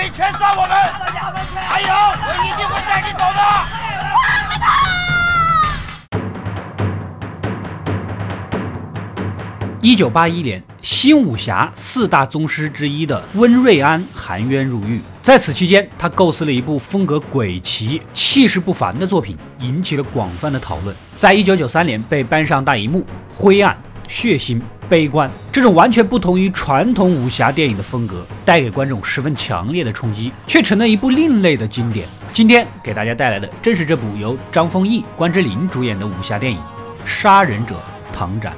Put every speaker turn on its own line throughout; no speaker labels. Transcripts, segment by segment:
可以劝散我们。还有，我一定会带你走
的。一九八一年，新武侠四大宗师之一的温瑞安含冤入狱，在此期间，他构思了一部风格诡奇、气势不凡的作品，引起了广泛的讨论。在一九九三年被搬上大荧幕，灰暗。血腥、悲观，这种完全不同于传统武侠电影的风格，带给观众十分强烈的冲击，却成了一部另类的经典。今天给大家带来的正是这部由张丰毅、关之琳主演的武侠电影《杀人者唐斩》。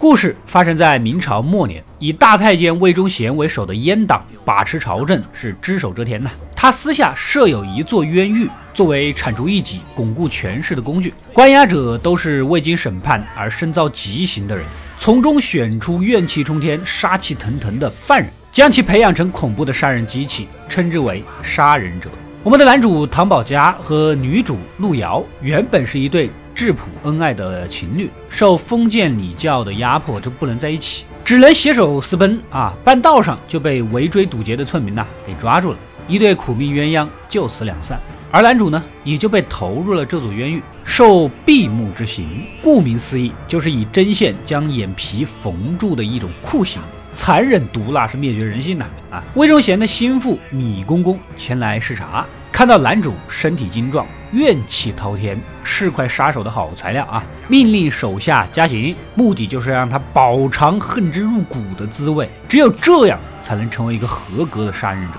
故事发生在明朝末年，以大太监魏忠贤为首的阉党把持朝政，是只手遮天呐。他私下设有一座冤狱，作为铲除异己、巩固权势的工具。关押者都是未经审判而身遭极刑的人，从中选出怨气冲天、杀气腾腾的犯人，将其培养成恐怖的杀人机器，称之为杀人者。我们的男主唐宝嘉和女主路遥原本是一对。质朴恩爱的情侣受封建礼教的压迫，就不能在一起，只能携手私奔啊！半道上就被围追堵截的村民呐给抓住了，一对苦命鸳鸯就此两散。而男主呢，也就被投入了这座冤狱，受闭目之刑。顾名思义，就是以针线将眼皮缝住的一种酷刑，残忍毒辣，是灭绝人性的！啊！魏忠贤的心腹米公公前来视察。看到男主身体精壮，怨气滔天，是块杀手的好材料啊！命令手下加刑，目的就是让他饱尝恨之入骨的滋味。只有这样，才能成为一个合格的杀人者。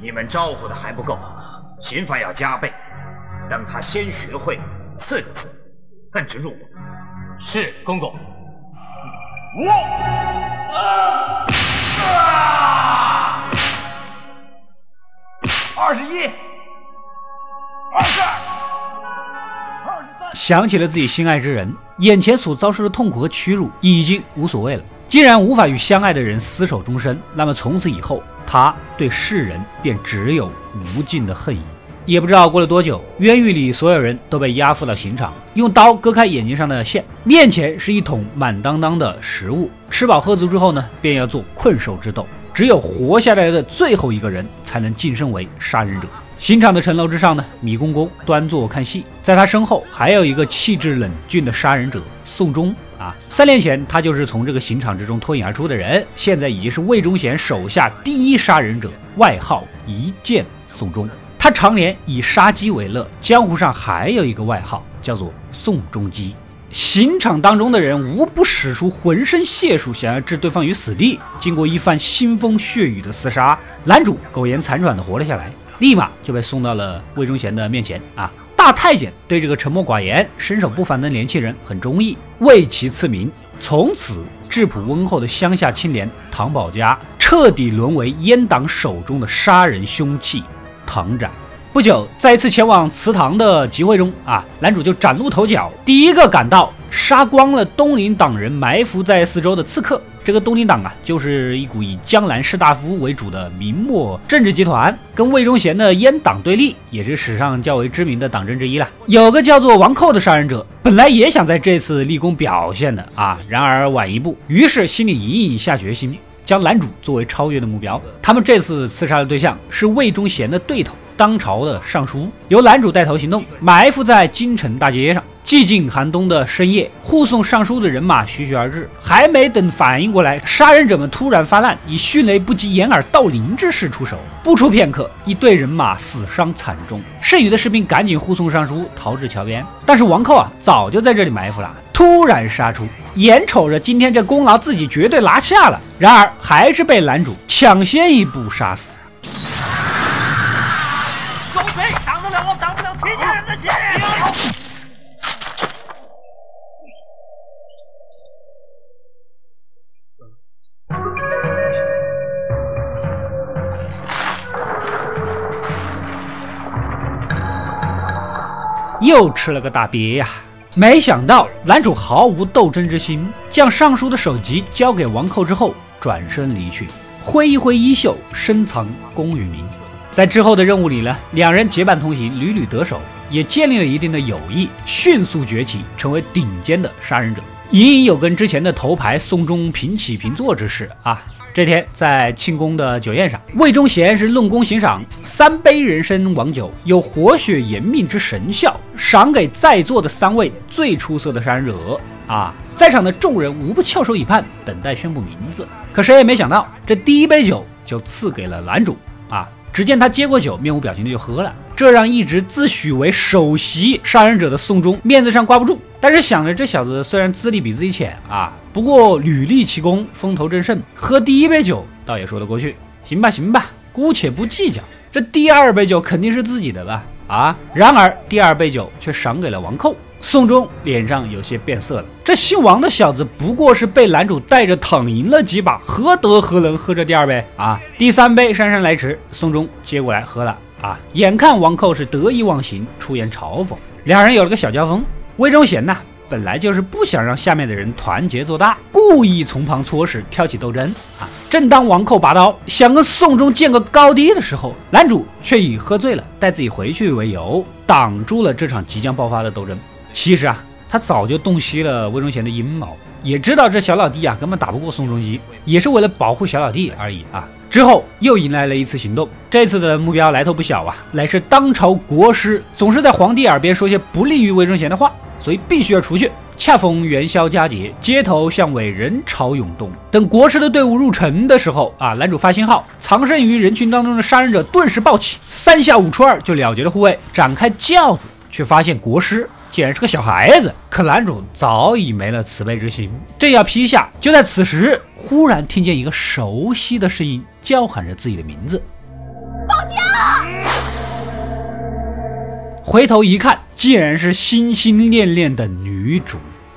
你们招呼的还不够，刑罚要加倍，让他先学会四个字：恨之入骨。
是公公。
我啊！二十一。二十二，
二十三。想起了自己心爱之人，眼前所遭受的痛苦和屈辱已经无所谓了。既然无法与相爱的人厮守终身，那么从此以后，他对世人便只有无尽的恨意。也不知道过了多久，冤狱里所有人都被押赴到刑场，用刀割开眼睛上的线，面前是一桶满当当的食物。吃饱喝足之后呢，便要做困兽之斗。只有活下来的最后一个人，才能晋升为杀人者。刑场的城楼之上呢，米公公端坐看戏，在他身后还有一个气质冷峻的杀人者宋忠啊。三年前他就是从这个刑场之中脱颖而出的人，现在已经是魏忠贤手下第一杀人者，外号一剑宋忠。他常年以杀鸡为乐，江湖上还有一个外号叫做宋仲基。刑场当中的人无不使出浑身解数，想要置对方于死地。经过一番腥风血雨的厮杀，男主苟延残喘的活了下来。立马就被送到了魏忠贤的面前啊！大太监对这个沉默寡言、身手不凡的年轻人很中意，为其赐名。从此，质朴温厚的乡下青年唐宝嘉彻底沦为阉党手中的杀人凶器——唐斩。不久，在一次前往祠堂的集会中啊，男主就崭露头角，第一个赶到，杀光了东林党人埋伏在四周的刺客。这个东林党啊，就是一股以江南士大夫为主的明末政治集团，跟魏忠贤的阉党对立，也是史上较为知名的党争之一了。有个叫做王寇的杀人者，本来也想在这次立功表现的啊，然而晚一步，于是心里隐隐下决心，将男主作为超越的目标。他们这次刺杀的对象是魏忠贤的对头。当朝的尚书由男主带头行动，埋伏在京城大街上。寂静寒冬的深夜，护送尚书的人马徐徐而至。还没等反应过来，杀人者们突然发难，以迅雷不及掩耳盗铃之势出手。不出片刻，一队人马死伤惨重，剩余的士兵赶紧护送尚书逃至桥边。但是王寇啊，早就在这里埋伏了，突然杀出，眼瞅着今天这功劳自己绝对拿下了，然而还是被男主抢先一步杀死。狗
贼挡得了我，挡不了天下人的劫
又吃了个大瘪呀！没想到男主毫无斗争之心，将尚书的首级交给王寇之后，转身离去，挥一挥衣袖，深藏功与名。在之后的任务里呢，两人结伴同行，屡屡得手，也建立了一定的友谊，迅速崛起，成为顶尖的杀人者。隐隐有跟之前的头牌宋忠平起平坐之势啊。这天在庆功的酒宴上，魏忠贤是论功行赏，三杯人参王酒有活血延命之神效，赏给在座的三位最出色的杀人者啊！在场的众人无不翘首以盼，等待宣布名字。可谁也没想到，这第一杯酒就赐给了男主啊！只见他接过酒，面无表情的就喝了，这让一直自诩为首席杀人者的宋忠面子上挂不住。但是想着这小子虽然资历比自己浅啊，不过屡立奇功，风头正盛，喝第一杯酒倒也说得过去。行吧，行吧，姑且不计较。这第二杯酒肯定是自己的吧？啊！然而第二杯酒却赏给了王寇。宋忠脸上有些变色了。这姓王的小子不过是被男主带着躺赢了几把，何德何能喝这第二杯啊？第三杯姗姗来迟，宋忠接过来喝了啊！眼看王寇是得意忘形，出言嘲讽，两人有了个小交锋。魏忠贤呢，本来就是不想让下面的人团结做大，故意从旁搓屎，挑起斗争啊！正当王寇拔刀想跟宋忠见个高低的时候，男主却以喝醉了带自己回去为由，挡住了这场即将爆发的斗争。其实啊，他早就洞悉了魏忠贤的阴谋，也知道这小老弟啊根本打不过宋仲基，也是为了保护小老弟而已啊。之后又迎来了一次行动，这次的目标来头不小啊，乃是当朝国师总是在皇帝耳边说些不利于魏忠贤的话。所以必须要出去。恰逢元宵佳节，街头巷尾人潮涌动。等国师的队伍入城的时候，啊，男主发信号，藏身于人群当中的杀人者顿时暴起，三下五除二就了结了护卫，展开轿子，却发现国师竟然是个小孩子。可男主早已没了慈悲之心，正要劈下，就在此时，忽然听见一个熟悉的声音叫喊着自己的名字：“
保家！”
回头一看，竟然是心心念念的女主，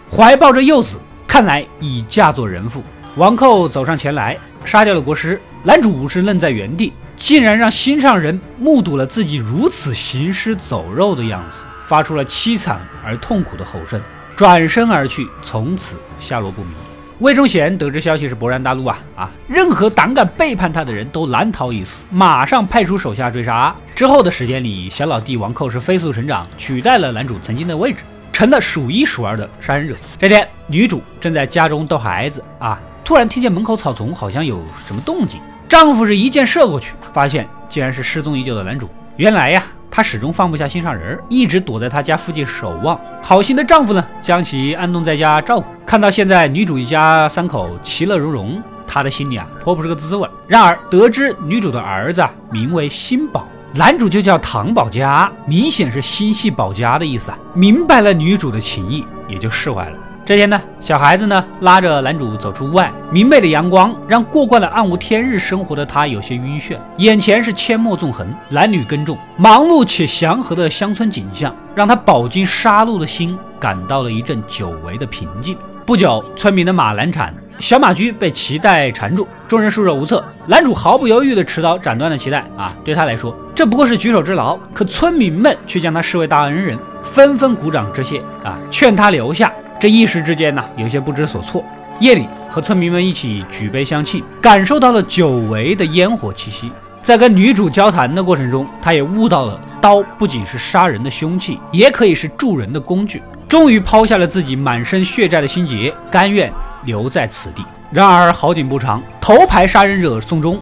怀抱着幼子，看来已嫁作人妇。王寇走上前来，杀掉了国师。男主是愣在原地，竟然让心上人目睹了自己如此行尸走肉的样子，发出了凄惨而痛苦的吼声，转身而去，从此下落不明。魏忠贤得知消息是勃然大怒啊啊！任何胆敢背叛他的人都难逃一死，马上派出手下追杀。之后的时间里，小老弟王寇是飞速成长，取代了男主曾经的位置，成了数一数二的杀人者。这天，女主正在家中逗孩子啊，突然听见门口草丛好像有什么动静，丈夫是一箭射过去，发现竟然是失踪已久的男主。原来呀。她始终放不下心上人，一直躲在她家附近守望。好心的丈夫呢，将其安顿在家照顾。看到现在女主一家三口其乐融融，他的心里啊颇不是个滋味。然而得知女主的儿子啊名为新宝，男主就叫唐宝家，明显是心系宝家的意思啊。明白了女主的情意，也就释怀了。这天呢，小孩子呢拉着男主走出屋外，明媚的阳光让过惯了暗无天日生活的他有些晕眩，眼前是阡陌纵横，男女耕种，忙碌且祥和的乡村景象，让他饱经杀戮的心感到了一阵久违的平静。不久，村民的马难产，小马驹被脐带缠住，众人束手无策。男主毫不犹豫地持刀斩断了脐带，啊，对他来说这不过是举手之劳，可村民们却将他视为大恩人，纷纷鼓掌致谢，啊，劝他留下。这一时之间呢，有些不知所措。夜里和村民们一起举杯相庆，感受到了久违的烟火气息。在跟女主交谈的过程中，他也悟到了刀不仅是杀人的凶器，也可以是助人的工具。终于抛下了自己满身血债的心结，甘愿留在此地。然而好景不长，头牌杀人者宋忠